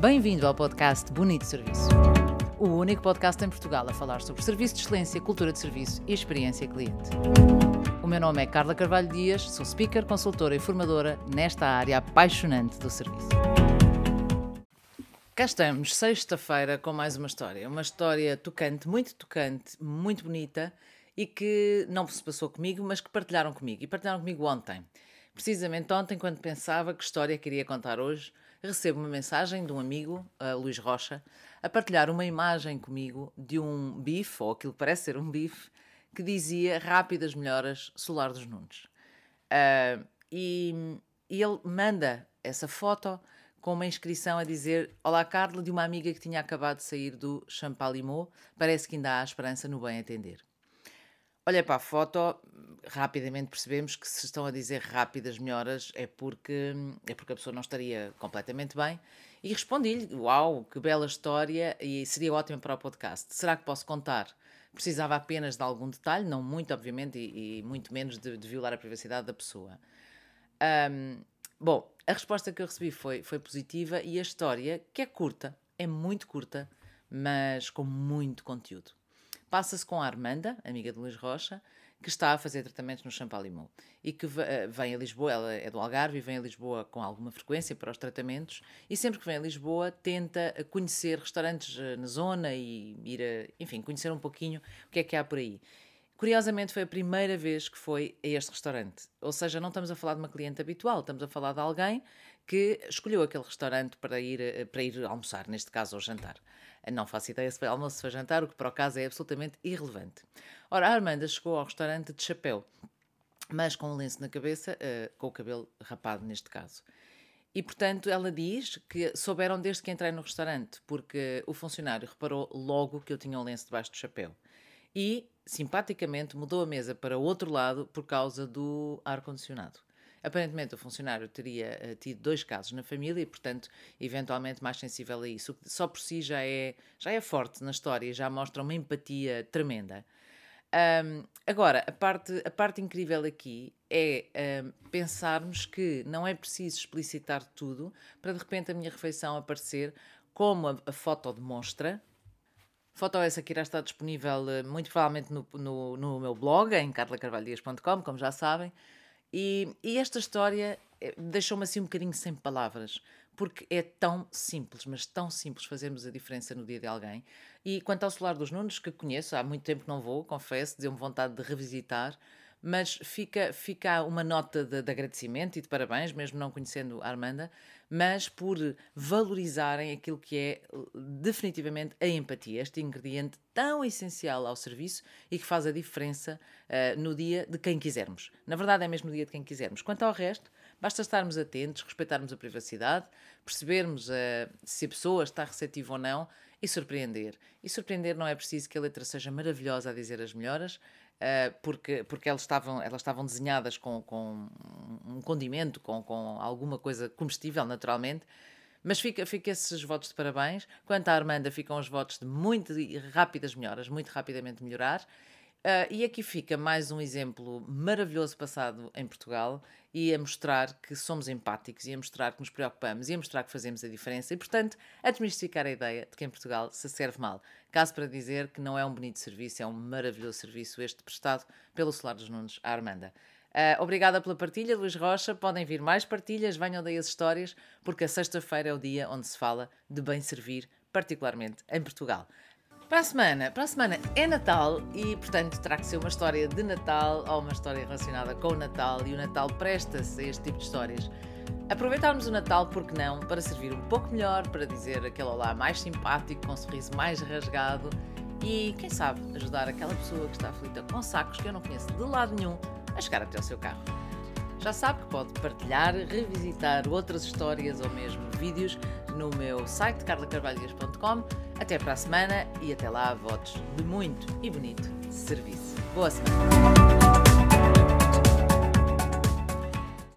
Bem-vindo ao podcast Bonito Serviço. O único podcast em Portugal a falar sobre serviço de excelência, cultura de serviço e experiência cliente. O meu nome é Carla Carvalho Dias, sou speaker, consultora e formadora nesta área apaixonante do serviço. Cá estamos, sexta-feira, com mais uma história. Uma história tocante, muito tocante, muito bonita e que não se passou comigo, mas que partilharam comigo. E partilharam comigo ontem. Precisamente ontem, quando pensava que história queria contar hoje, recebo uma mensagem de um amigo, Luís Rocha, a partilhar uma imagem comigo de um bife, ou aquilo que parece ser um bife, que dizia Rápidas Melhoras Solar dos Nunes. Uh, e, e ele manda essa foto com uma inscrição a dizer Olá Carla, de uma amiga que tinha acabado de sair do Champalimau, parece que ainda há esperança no bem atender. Olha para a foto, rapidamente percebemos que se estão a dizer rápidas melhoras é porque, é porque a pessoa não estaria completamente bem. E respondi-lhe: Uau, que bela história e seria ótimo para o podcast. Será que posso contar? Precisava apenas de algum detalhe, não muito, obviamente, e, e muito menos de, de, violar a privacidade da pessoa. Um, bom, a resposta que eu recebi foi, foi positiva e a história, que é curta, é muito curta, mas com muito conteúdo. Passa-se com a Armanda, amiga de Luís Rocha, que está a fazer tratamentos no Champalimau e que eh, vem a Lisboa, ela é do Algarve e vem a Lisboa com alguma frequência para os tratamentos e sempre que vem a Lisboa tenta conhecer restaurantes eh, na zona e ir a, enfim, conhecer um pouquinho o que é que há por aí. Curiosamente foi a primeira vez que foi a este restaurante, ou seja, não estamos a falar de uma cliente habitual, estamos a falar de alguém que escolheu aquele restaurante para ir, eh, para ir almoçar, neste caso ao jantar. Não faço ideia se foi almoço, se foi jantar, o que para o caso é absolutamente irrelevante. Ora, a Armanda chegou ao restaurante de chapéu, mas com um lenço na cabeça, uh, com o cabelo rapado neste caso. E, portanto, ela diz que souberam desde que entrei no restaurante, porque o funcionário reparou logo que eu tinha um lenço debaixo do chapéu. E, simpaticamente, mudou a mesa para o outro lado por causa do ar-condicionado. Aparentemente, o funcionário teria uh, tido dois casos na família e, portanto, eventualmente mais sensível a isso. Só por si já é, já é forte na história já mostra uma empatia tremenda. Um, agora, a parte, a parte incrível aqui é um, pensarmos que não é preciso explicitar tudo para de repente a minha refeição aparecer como a, a foto demonstra. Foto essa que irá estar disponível eh, muito provavelmente no, no, no meu blog, em carlacarvalhadias.com, como já sabem. E, e esta história eh, deixou-me assim um bocadinho sem palavras, porque é tão simples, mas tão simples fazermos a diferença no dia de alguém. E quanto ao Solar dos Nunes, que conheço, há muito tempo que não vou, confesso, deu-me vontade de revisitar, mas fica, fica uma nota de, de, agradecimento e de parabéns, mesmo não conhecendo a Armanda, mas por valorizarem aquilo que é definitivamente a empatia, este ingrediente tão essencial ao serviço e que faz a diferença uh, no dia de quem quisermos. Na verdade, é mesmo no dia de quem quisermos. Quanto ao resto, basta estarmos atentos, respeitarmos a privacidade, percebermos uh, se a pessoa está receptiva ou não e surpreender. E surpreender não é preciso que a letra seja maravilhosa a dizer as melhoras, porque, porque elas estavam, elas estavam desenhadas com, com um condimento, com, com alguma coisa comestível, naturalmente. Mas fica, fica esses votos de parabéns. Quanto à Armanda, ficam os votos de muito rápidas melhoras, muito rapidamente melhorar. Uh, e aqui fica mais um exemplo maravilhoso passado em Portugal e a mostrar que somos empáticos e a mostrar que nos preocupamos e a mostrar que fazemos a diferença e, portanto, a desmistificar a ideia de que em Portugal se serve mal. Caso para dizer que não é um bonito serviço, é um maravilhoso serviço este prestado pelo Solar dos Nunes à Armanda. Uh, obrigada pela partilha, Luís Rocha. Podem vir mais partilhas, venham daí as histórias, porque a sexta-feira é o dia onde se fala de bem servir, particularmente em Portugal. Para a semana, para a semana é Natal e, portanto, terá que ser uma história de Natal ou uma história relacionada com o Natal e o Natal presta-se a este tipo de histórias. Aproveitarmos o Natal, porque não, para servir um pouco melhor, para dizer aquele olá mais simpático, com um sorriso mais rasgado e, quem sabe, ajudar aquela pessoa que está aflita com sacos que eu não conheço de lado nenhum a chegar até o seu carro. Já sabe que pode partilhar, revisitar outras histórias ou mesmo vídeos no meu site carlacarvalhas.com. Até para a semana e até lá, votos de muito e bonito serviço. Boa semana!